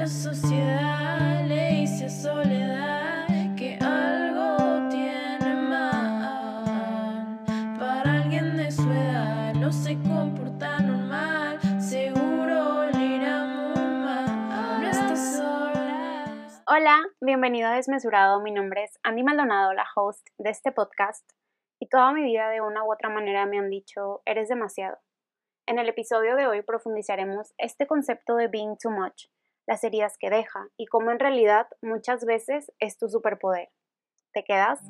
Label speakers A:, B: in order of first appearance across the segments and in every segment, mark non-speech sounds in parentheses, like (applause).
A: La sociedad le dice a soledad que algo tiene mal. Para alguien de su edad no se comporta normal, seguro le irá muy mal. No estás sola.
B: Hola, bienvenido a Desmesurado. Mi nombre es Andy Maldonado, la host de este podcast. Y toda mi vida de una u otra manera me han dicho, eres demasiado. En el episodio de hoy profundizaremos este concepto de being too much, las heridas que deja y cómo en realidad muchas veces es tu superpoder. ¿Te quedas?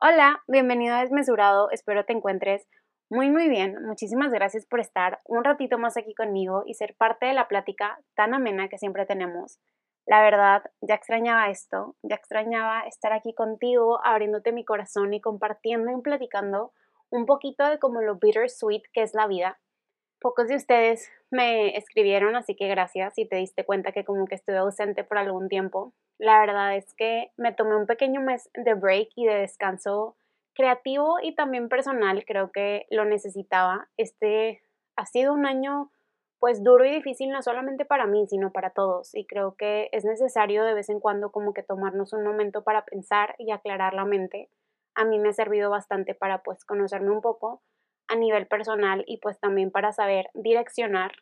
B: Hola, bienvenido a Desmesurado, espero te encuentres muy muy bien. Muchísimas gracias por estar un ratito más aquí conmigo y ser parte de la plática tan amena que siempre tenemos. La verdad, ya extrañaba esto, ya extrañaba estar aquí contigo, abriéndote mi corazón y compartiendo y platicando un poquito de como lo bittersweet que es la vida. Pocos de ustedes me escribieron, así que gracias y te diste cuenta que como que estuve ausente por algún tiempo. La verdad es que me tomé un pequeño mes de break y de descanso creativo y también personal, creo que lo necesitaba. Este ha sido un año pues duro y difícil no solamente para mí, sino para todos y creo que es necesario de vez en cuando como que tomarnos un momento para pensar y aclarar la mente a mí me ha servido bastante para pues conocerme un poco a nivel personal y pues también para saber direccionar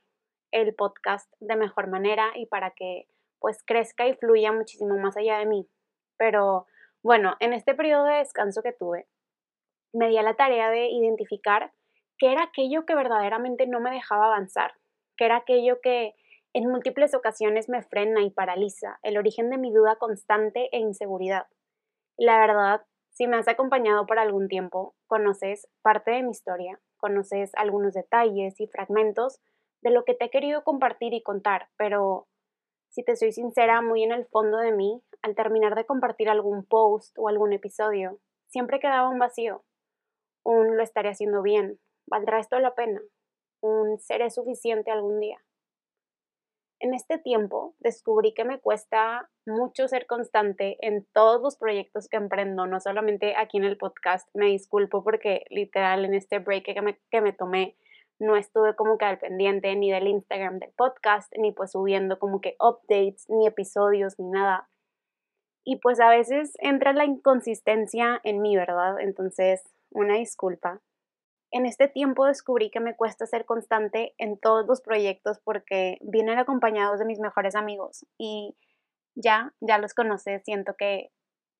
B: el podcast de mejor manera y para que pues crezca y fluya muchísimo más allá de mí. Pero bueno, en este periodo de descanso que tuve, me di a la tarea de identificar qué era aquello que verdaderamente no me dejaba avanzar, qué era aquello que en múltiples ocasiones me frena y paraliza, el origen de mi duda constante e inseguridad. La verdad si me has acompañado por algún tiempo, conoces parte de mi historia, conoces algunos detalles y fragmentos de lo que te he querido compartir y contar, pero si te soy sincera, muy en el fondo de mí, al terminar de compartir algún post o algún episodio, siempre quedaba un vacío. Un lo estaré haciendo bien, ¿valdrá esto la pena? Un seré suficiente algún día. En este tiempo descubrí que me cuesta mucho ser constante en todos los proyectos que emprendo, no solamente aquí en el podcast. Me disculpo porque literal en este break que me, que me tomé no estuve como que al pendiente ni del Instagram del podcast, ni pues subiendo como que updates, ni episodios, ni nada. Y pues a veces entra la inconsistencia en mí, ¿verdad? Entonces, una disculpa. En este tiempo descubrí que me cuesta ser constante en todos los proyectos porque vienen acompañados de mis mejores amigos y ya, ya los conoces, siento que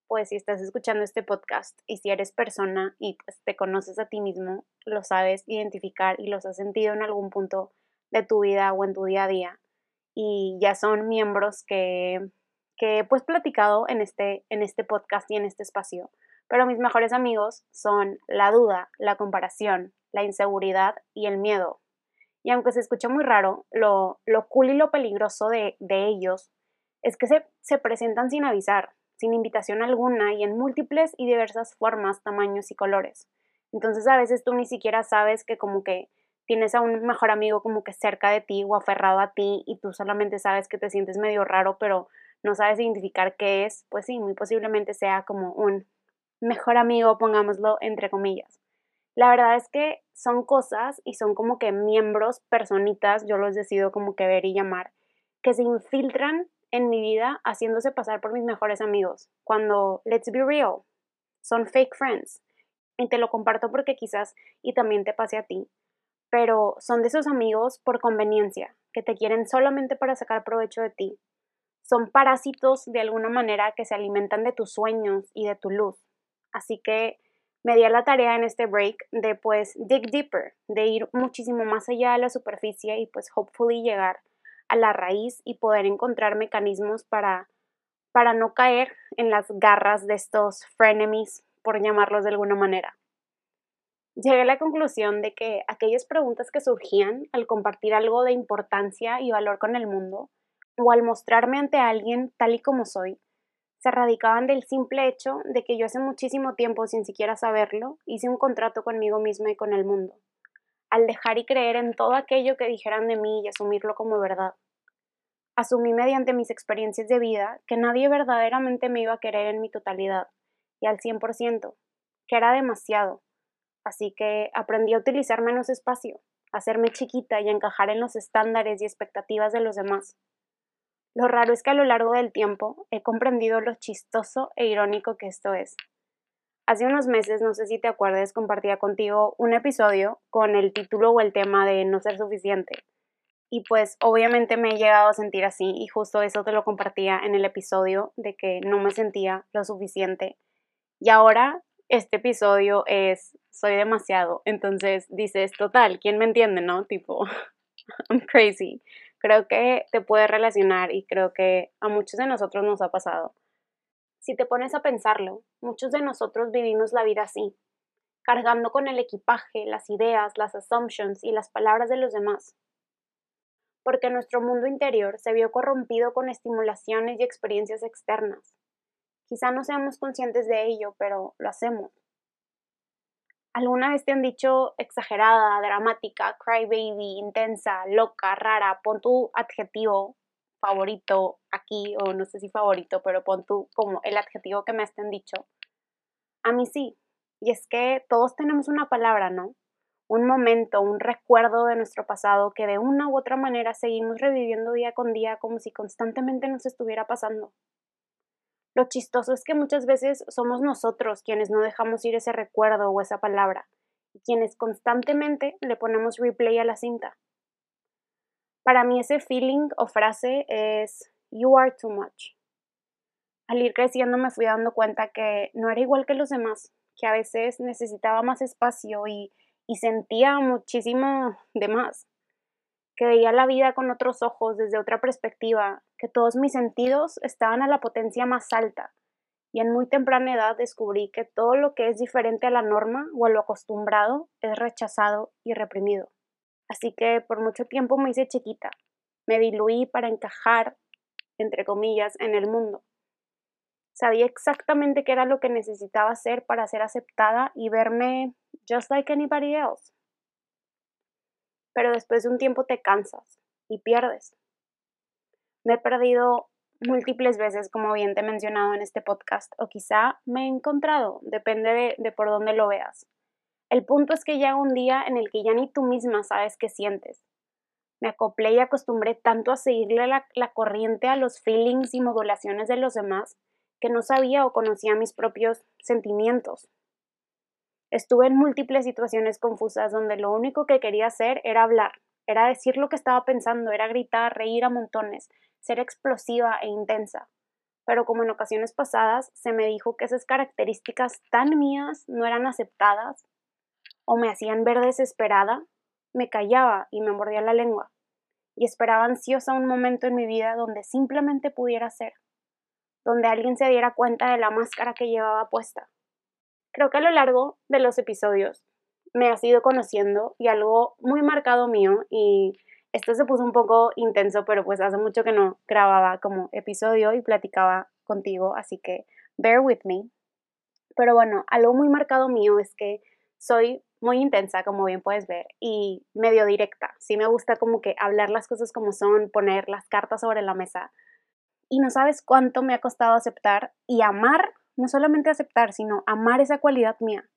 B: pues si estás escuchando este podcast y si eres persona y pues te conoces a ti mismo, lo sabes identificar y los has sentido en algún punto de tu vida o en tu día a día y ya son miembros que, que he pues platicado en este, en este podcast y en este espacio pero mis mejores amigos son la duda, la comparación, la inseguridad y el miedo. Y aunque se escucha muy raro, lo, lo cool y lo peligroso de, de ellos es que se, se presentan sin avisar, sin invitación alguna y en múltiples y diversas formas, tamaños y colores. Entonces a veces tú ni siquiera sabes que como que tienes a un mejor amigo como que cerca de ti o aferrado a ti y tú solamente sabes que te sientes medio raro, pero no sabes identificar qué es, pues sí, muy posiblemente sea como un mejor amigo, pongámoslo entre comillas. La verdad es que son cosas y son como que miembros, personitas, yo los decido como que ver y llamar, que se infiltran en mi vida haciéndose pasar por mis mejores amigos, cuando, let's be real, son fake friends. Y te lo comparto porque quizás y también te pase a ti, pero son de esos amigos por conveniencia, que te quieren solamente para sacar provecho de ti. Son parásitos de alguna manera que se alimentan de tus sueños y de tu luz. Así que me di a la tarea en este break de pues dig deeper, de ir muchísimo más allá de la superficie y pues hopefully llegar a la raíz y poder encontrar mecanismos para, para no caer en las garras de estos frenemies, por llamarlos de alguna manera. Llegué a la conclusión de que aquellas preguntas que surgían al compartir algo de importancia y valor con el mundo, o al mostrarme ante alguien tal y como soy, se radicaban del simple hecho de que yo hace muchísimo tiempo, sin siquiera saberlo, hice un contrato conmigo misma y con el mundo, al dejar y creer en todo aquello que dijeran de mí y asumirlo como verdad. Asumí mediante mis experiencias de vida que nadie verdaderamente me iba a querer en mi totalidad y al 100%, que era demasiado, así que aprendí a utilizar menos espacio, hacerme chiquita y encajar en los estándares y expectativas de los demás. Lo raro es que a lo largo del tiempo he comprendido lo chistoso e irónico que esto es. Hace unos meses, no sé si te acuerdas, compartía contigo un episodio con el título o el tema de no ser suficiente. Y pues obviamente me he llegado a sentir así y justo eso te lo compartía en el episodio de que no me sentía lo suficiente. Y ahora este episodio es soy demasiado. Entonces dices, total, ¿quién me entiende, no? Tipo, (laughs) I'm crazy. Creo que te puede relacionar y creo que a muchos de nosotros nos ha pasado. Si te pones a pensarlo, muchos de nosotros vivimos la vida así, cargando con el equipaje, las ideas, las assumptions y las palabras de los demás. Porque nuestro mundo interior se vio corrompido con estimulaciones y experiencias externas. Quizá no seamos conscientes de ello, pero lo hacemos. ¿Alguna vez te han dicho exagerada, dramática, crybaby, intensa, loca, rara? Pon tu adjetivo favorito aquí, o no sé si favorito, pero pon tú como el adjetivo que me estén dicho. A mí sí. Y es que todos tenemos una palabra, ¿no? Un momento, un recuerdo de nuestro pasado que de una u otra manera seguimos reviviendo día con día como si constantemente nos estuviera pasando. Lo chistoso es que muchas veces somos nosotros quienes no dejamos ir ese recuerdo o esa palabra, y quienes constantemente le ponemos replay a la cinta. Para mí ese feeling o frase es You are too much. Al ir creciendo me fui dando cuenta que no era igual que los demás, que a veces necesitaba más espacio y, sentía muchísimo de más, que veía la vida con otros ojos, desde otra perspectiva, que todos mis sentidos estaban a la potencia más alta, y en muy temprana edad descubrí que todo lo que es diferente a la norma o a lo acostumbrado es rechazado y reprimido. Así que por mucho tiempo me hice chiquita, me diluí para encajar, entre comillas, en el mundo. Sabía exactamente qué era lo que necesitaba hacer para ser aceptada y verme just like anybody else. Pero después de un tiempo te cansas y pierdes. Me he perdido múltiples veces, como bien te he mencionado en este podcast, o quizá me he encontrado, depende de, por dónde lo veas. El punto es que llega un día en el que ya ni tú misma sabes qué sientes. Me acoplé y acostumbré tanto a seguirle la, corriente a los feelings y modulaciones de los demás que no sabía o conocía mis propios sentimientos. Estuve en múltiples situaciones confusas donde lo único que quería hacer era hablar, era decir lo que estaba pensando, era gritar, reír a montones, ser explosiva e intensa. Pero como en ocasiones pasadas se me dijo que esas características tan mías no eran aceptadas o me hacían ver desesperada, me callaba y me mordía la lengua, y esperaba ansiosa un momento en mi vida donde simplemente pudiera ser, donde alguien se diera cuenta de la máscara que llevaba puesta. Creo que a lo largo de los episodios me has ido conociendo y algo muy marcado mío y esto se puso un poco intenso, pero pues hace mucho que no grababa como episodio y platicaba contigo, así que bear with me. Pero bueno, algo muy marcado mío es que soy muy intensa, como bien puedes ver, y medio directa. Sí me gusta como que hablar las cosas como son, poner las cartas sobre la mesa. Y no sabes cuánto me ha costado aceptar y amar, no solamente aceptar, sino amar esa cualidad mía.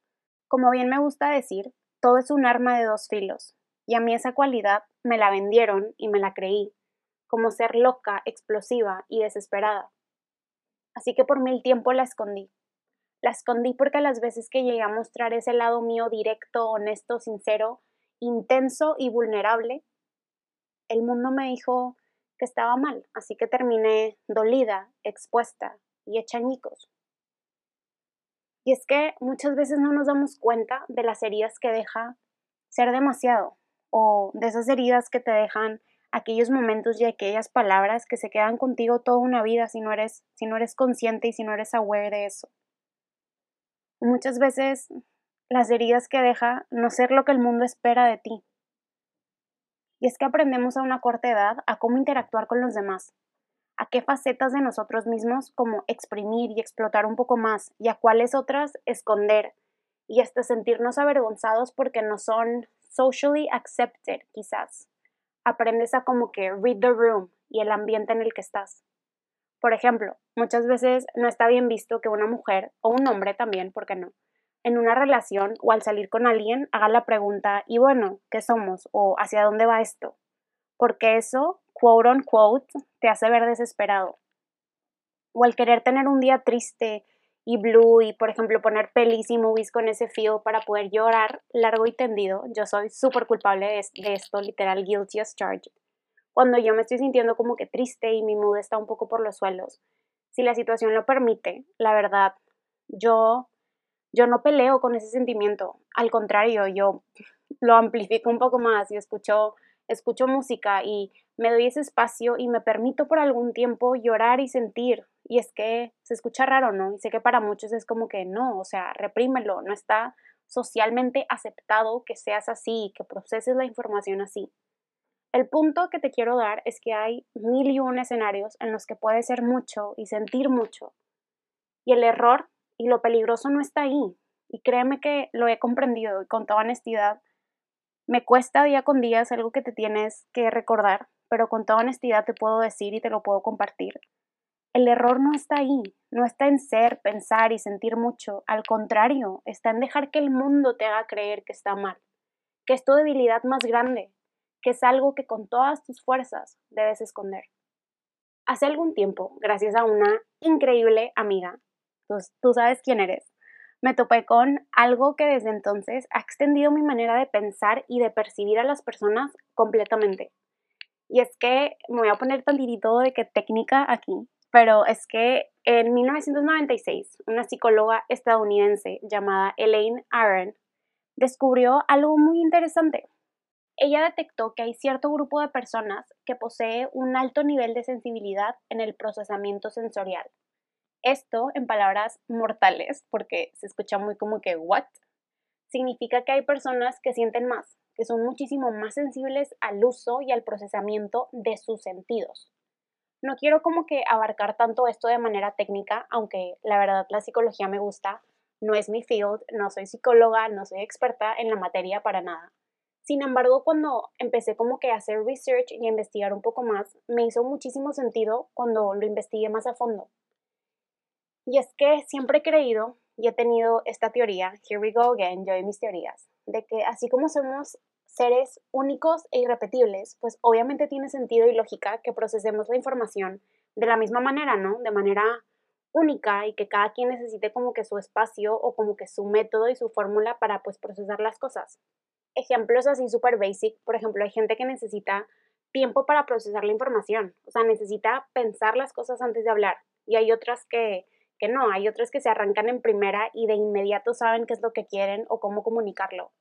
B: Como bien me gusta decir, todo es un arma de dos filos, y a mí esa cualidad me la vendieron y me la creí, como ser loca, explosiva y desesperada. Así que por mil tiempo la escondí. La escondí porque las veces que llegué a mostrar ese lado mío directo, honesto, sincero, intenso y vulnerable, el mundo me dijo que estaba mal, así que terminé dolida, expuesta y hecha añicos. Y es que muchas veces no nos damos cuenta de las heridas que deja ser demasiado, o de esas heridas que te dejan aquellos momentos y aquellas palabras que se quedan contigo toda una vida si no eres, si no eres consciente y si no eres aware de eso. Muchas veces las heridas que deja no ser lo que el mundo espera de ti. Y es que aprendemos a una corta edad a cómo interactuar con los demás, a qué facetas de nosotros mismos como exprimir y explotar un poco más y a cuáles otras esconder y hasta sentirnos avergonzados porque no son socially accepted quizás. Aprendes a como que read the room y el ambiente en el que estás. Por ejemplo, muchas veces no está bien visto que una mujer, o un hombre también, ¿por qué no?, en una relación o al salir con alguien haga la pregunta, y bueno, ¿qué somos? o ¿hacia dónde va esto? Porque eso, quote on quote, te hace ver desesperado. O al querer tener un día triste y blue y, por ejemplo, poner pelis y movies con ese feel para poder llorar largo y tendido. Yo soy súper culpable de, esto, literal, guilty as charged. Cuando yo me estoy sintiendo como que triste y mi mood está un poco por los suelos, si la situación lo permite, la verdad, yo, yo no peleo con ese sentimiento. Al contrario, yo (laughs) lo amplifico un poco más y escucho, escucho música y me doy ese espacio y me permito por algún tiempo llorar y sentir. Y es que se escucha raro, ¿no? Y sé que para muchos es como que no, o sea, reprímelo, no está socialmente aceptado que seas así, que proceses la información así. El punto que te quiero dar es que hay mil y un escenarios en los que puedes ser mucho y sentir mucho. Y el error y lo peligroso no está ahí. Y créeme que lo he comprendido y con toda honestidad. Me cuesta día con día, es algo que te tienes que recordar, pero con toda honestidad te puedo decir y te lo puedo compartir. El error no está ahí, no está en ser, pensar y sentir mucho, al contrario, está en dejar que el mundo te haga creer que está mal, que es tu debilidad más grande, que es algo que con todas tus fuerzas debes esconder. Hace algún tiempo, gracias a una increíble amiga, pues, tú sabes quién eres, me topé con algo que desde entonces ha extendido mi manera de pensar y de percibir a las personas completamente. Y es que me voy a poner tantito de que técnica aquí, pero es que en 1996 una psicóloga estadounidense llamada Elaine Aron descubrió algo muy interesante ella detectó que hay cierto grupo de personas que posee un alto nivel de sensibilidad en el procesamiento sensorial. Esto, en palabras mortales, porque se escucha muy como que what, significa que hay personas que sienten más, que son muchísimo más sensibles al uso y al procesamiento de sus sentidos. No quiero como que abarcar tanto esto de manera técnica, aunque la verdad la psicología me gusta, no es mi field, no soy psicóloga, no soy experta en la materia para nada. Sin embargo, cuando empecé como que a hacer research y a investigar un poco más, me hizo muchísimo sentido cuando lo investigué más a fondo. Y es que siempre he creído y he tenido esta teoría, here we go again, yo mis teorías, de que así como somos seres únicos e irrepetibles, pues obviamente tiene sentido y lógica que procesemos la información de la misma manera, ¿no? De manera única y que cada quien necesite como que su espacio o como que su método y su fórmula para pues procesar las cosas ejemplos así súper basic, por ejemplo, hay gente que necesita tiempo para procesar la información, o sea, necesita pensar las cosas antes de hablar y hay otras que, que no, hay otras que se arrancan en primera y de inmediato saben qué es lo que quieren o cómo comunicarlo.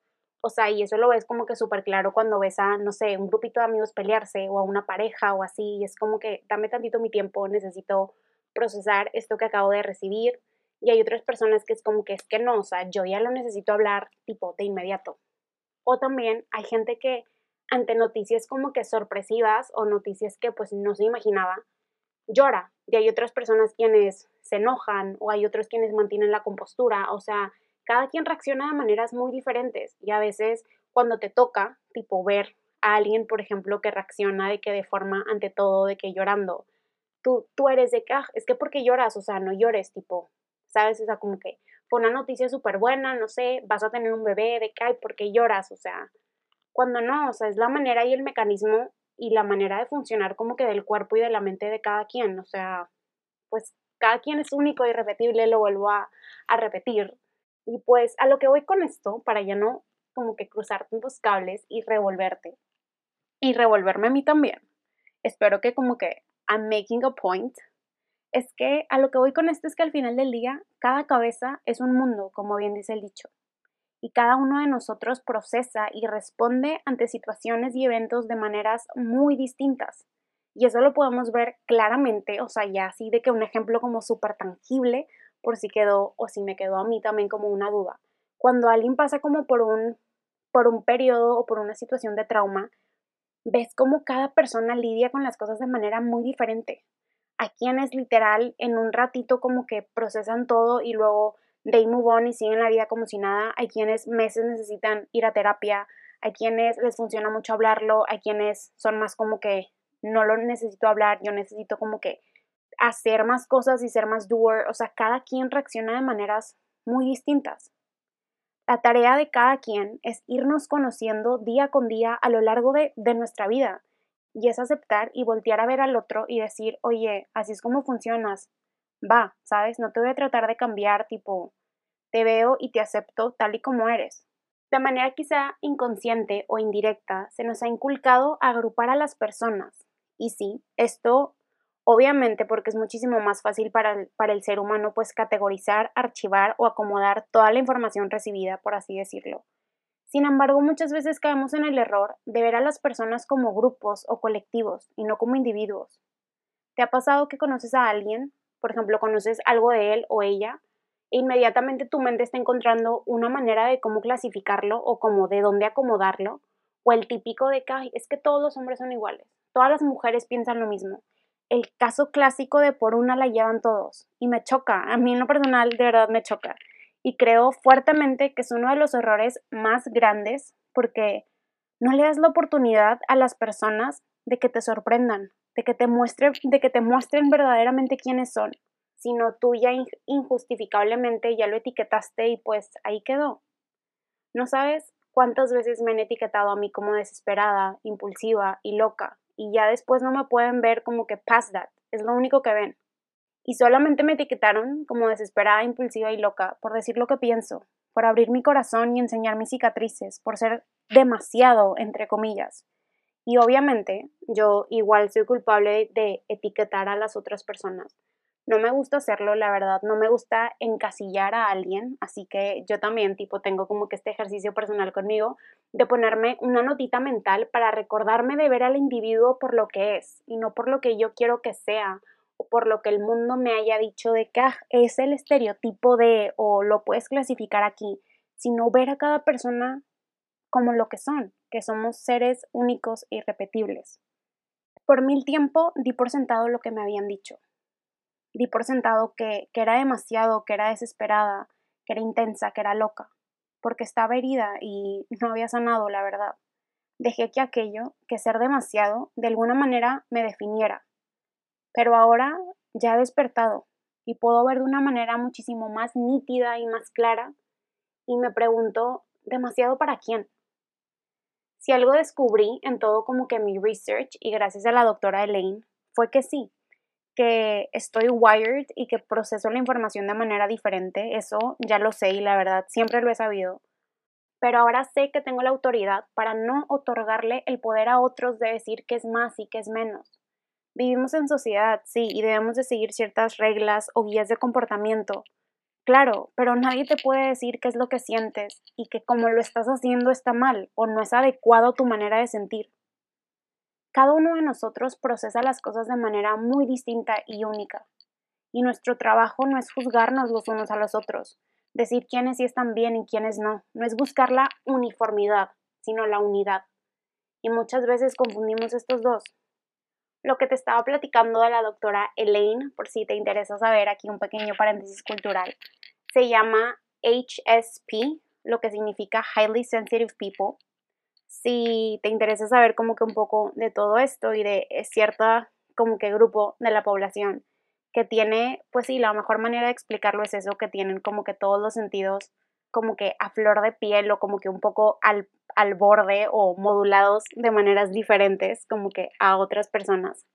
B: O sea, y eso lo ves como que súper claro cuando ves a, no sé, un grupito de amigos pelearse o a una pareja o así, y es como que dame tantito mi tiempo, necesito procesar esto que acabo de recibir. Y hay otras personas que es como que es que no, o sea, yo ya lo necesito hablar tipo de inmediato. O también hay gente que ante noticias como que sorpresivas o noticias que pues no se imaginaba, llora. Y hay otras personas quienes se enojan o hay otros quienes mantienen la compostura. O sea, cada quien reacciona de maneras muy diferentes y a veces cuando te toca, tipo ver a alguien, por ejemplo, que reacciona de que de forma ante todo, de que llorando, tú, tú eres de que, ah, es que porque lloras, o sea, no llores, tipo, ¿sabes? O sea, como que una noticia súper buena, no sé, vas a tener un bebé, de que, ay, ¿por qué lloras? O sea, cuando no, o sea, es la manera y el mecanismo y la manera de funcionar como que del cuerpo y de la mente de cada quien, o sea, pues cada quien es único y repetible, lo vuelvo a, a repetir. Y pues a lo que voy con esto, para ya no como que cruzar tantos cables y revolverte, y revolverme a mí también. Espero que como que I'm making a point es que a lo que voy con esto es que al final del día, cada cabeza es un mundo, como bien dice el dicho, y cada uno de nosotros procesa y responde ante situaciones y eventos de maneras muy distintas. Y eso lo podemos ver claramente, o sea, ya así de que un ejemplo como súper tangible, por si quedó o si me quedó a mí también como una duda. Cuando alguien pasa como por un, por un periodo o por una situación de trauma, ves cómo cada persona lidia con las cosas de manera muy diferente. Hay quienes literal en un ratito como que procesan todo y luego they move on y siguen la vida como si nada. Hay quienes meses necesitan ir a terapia. Hay quienes les funciona mucho hablarlo. Hay quienes son más como que no lo necesito hablar. Yo necesito como que hacer más cosas y ser más doer. O sea, cada quien reacciona de maneras muy distintas. La tarea de cada quien es irnos conociendo día con día a lo largo de, de nuestra vida y es aceptar y voltear a ver al otro y decir, oye, así es como funcionas, va, ¿sabes? No te voy a tratar de cambiar, tipo, te veo y te acepto tal y como eres. De manera quizá inconsciente o indirecta, se nos ha inculcado agrupar a las personas. Y sí, esto obviamente porque es muchísimo más fácil para para el ser humano pues categorizar, archivar o acomodar toda la información recibida, por así decirlo. Sin embargo, muchas veces caemos en el error de ver a las personas como grupos o colectivos y no como individuos. ¿Te ha pasado que conoces a alguien, por ejemplo, conoces algo de él o ella, inmediatamente tu mente está encontrando una manera de cómo clasificarlo o como de dónde acomodarlo, o el típico de que es que todos los hombres son iguales, todas las mujeres piensan lo mismo. El caso clásico de por una la llevan todos y me choca, a mí en lo personal de verdad me choca y creo fuertemente que es uno de los errores más grandes porque no le das la oportunidad a las personas de que te sorprendan, de que te muestren, de que te muestren verdaderamente quiénes son sino tú ya injustificablemente ya lo etiquetaste y pues ahí quedó. No sabes cuántas veces me han etiquetado a mí como desesperada, impulsiva y loca, y ya después no me pueden ver como que past that, es lo único que ven. Y solamente me etiquetaron como desesperada, impulsiva y loca por decir lo que pienso, por abrir mi corazón y enseñar mis cicatrices, por ser demasiado, entre comillas. Y obviamente yo igual soy culpable de etiquetar a las otras personas no me gusta hacerlo, la verdad, no me gusta encasillar a alguien, así que yo también tipo tengo como que este ejercicio personal conmigo de ponerme una notita mental para recordarme de ver al individuo por lo que es y no por lo que yo quiero que sea por lo que el mundo me haya dicho de que ah, es el estereotipo de o lo puedes clasificar aquí, sino ver a cada persona como lo que son, que somos seres únicos e irrepetibles. Por mil tiempo di por sentado lo que me habían dicho di por sentado que, que era demasiado, que era desesperada, que era intensa, que era loca, porque estaba herida y no había sanado, la verdad. Dejé que aquello, que ser demasiado, de alguna manera me definiera. Pero ahora ya he despertado y puedo ver de una manera muchísimo más nítida y más clara y me pregunto, ¿demasiado para quién? Si algo descubrí en todo como que mi research y gracias a la doctora Elaine fue que sí, que estoy wired y que proceso la información de manera diferente, eso ya lo sé y la verdad siempre lo he sabido. Pero ahora sé que tengo la autoridad para no otorgarle el poder a otros de decir que es más y que es menos. Vivimos en sociedad, sí, y debemos de seguir ciertas reglas o guías de comportamiento. Claro, pero nadie te puede decir qué es lo que sientes y que como lo estás haciendo está mal o no es adecuado tu manera de sentir. Cada uno de nosotros procesa las cosas de manera muy distinta y única. Y nuestro trabajo no es juzgarnos los unos a los otros, decir quiénes sí están bien y quiénes no. No es buscar la uniformidad, sino la unidad. Y muchas veces confundimos estos dos. Lo que te estaba platicando de la doctora Elaine, por si te interesa saber, aquí un pequeño paréntesis cultural, se llama HSP, lo que significa Highly Sensitive People, si te interesa saber como que un poco de todo esto y de eh, cierta como que grupo de la población que tiene, pues sí, la mejor manera de explicarlo es eso, que tienen como que todos los sentidos como que a flor de piel o como que un poco al, al borde o modulados de maneras diferentes como que a otras personas.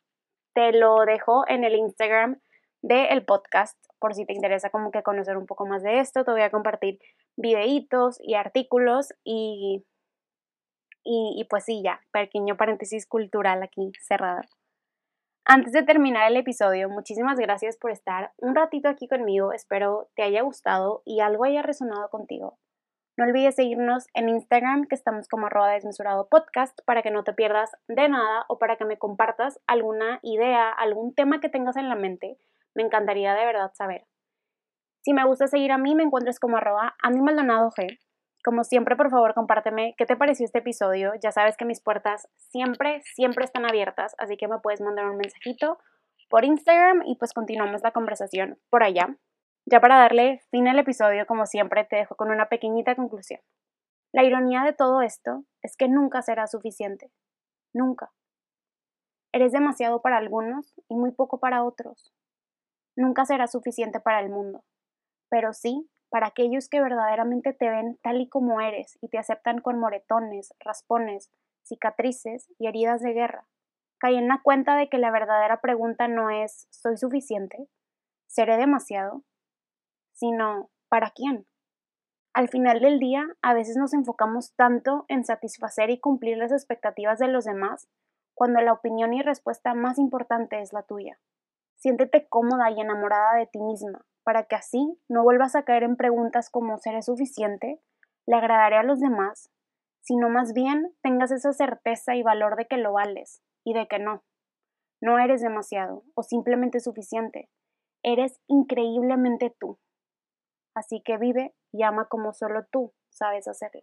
B: Te lo dejo en el Instagram del podcast por si te interesa como que conocer un poco más de esto. Te voy a compartir videitos y artículos y y, pues sí, ya, pequeño paréntesis cultural aquí cerrado. Antes de terminar el episodio, muchísimas gracias por estar un ratito aquí conmigo. Espero te haya gustado y algo haya resonado contigo. No olvides seguirnos en Instagram, que estamos como arroba desmesurado podcast, para que no te pierdas de nada o para que me compartas alguna idea, algún tema que tengas en la mente. Me encantaría de verdad saber. Si me gusta seguir a mí, me encuentras como arroba Andy Maldonado G. Como siempre, por favor, compárteme qué te pareció este episodio. Ya sabes que mis puertas siempre, siempre están abiertas, así que me puedes mandar un mensajito por Instagram y pues continuamos la conversación por allá. Ya para darle fin al episodio, como siempre, te dejo con una pequeñita conclusión. La ironía de todo esto es que nunca será suficiente. Nunca. Eres demasiado para algunos y muy poco para otros. Nunca será suficiente para el mundo, pero sí para aquellos que verdaderamente te ven tal y como eres y te aceptan con moretones, raspones, cicatrices y heridas de guerra. Caí en la cuenta de que la verdadera pregunta no es ¿soy suficiente? ¿Seré demasiado? sino ¿para quién? Al final del día, a veces nos enfocamos tanto en satisfacer y cumplir las expectativas de los demás, cuando la opinión y respuesta más importante es la tuya. Siéntete cómoda y enamorada de ti misma, para que así no vuelvas a caer en preguntas como ¿seré suficiente? ¿Le agradaré a los demás? sino más bien tengas esa certeza y valor de que lo vales y de que no. No eres demasiado o simplemente suficiente. Eres increíblemente tú. Así que vive y ama como solo tú sabes hacerlo.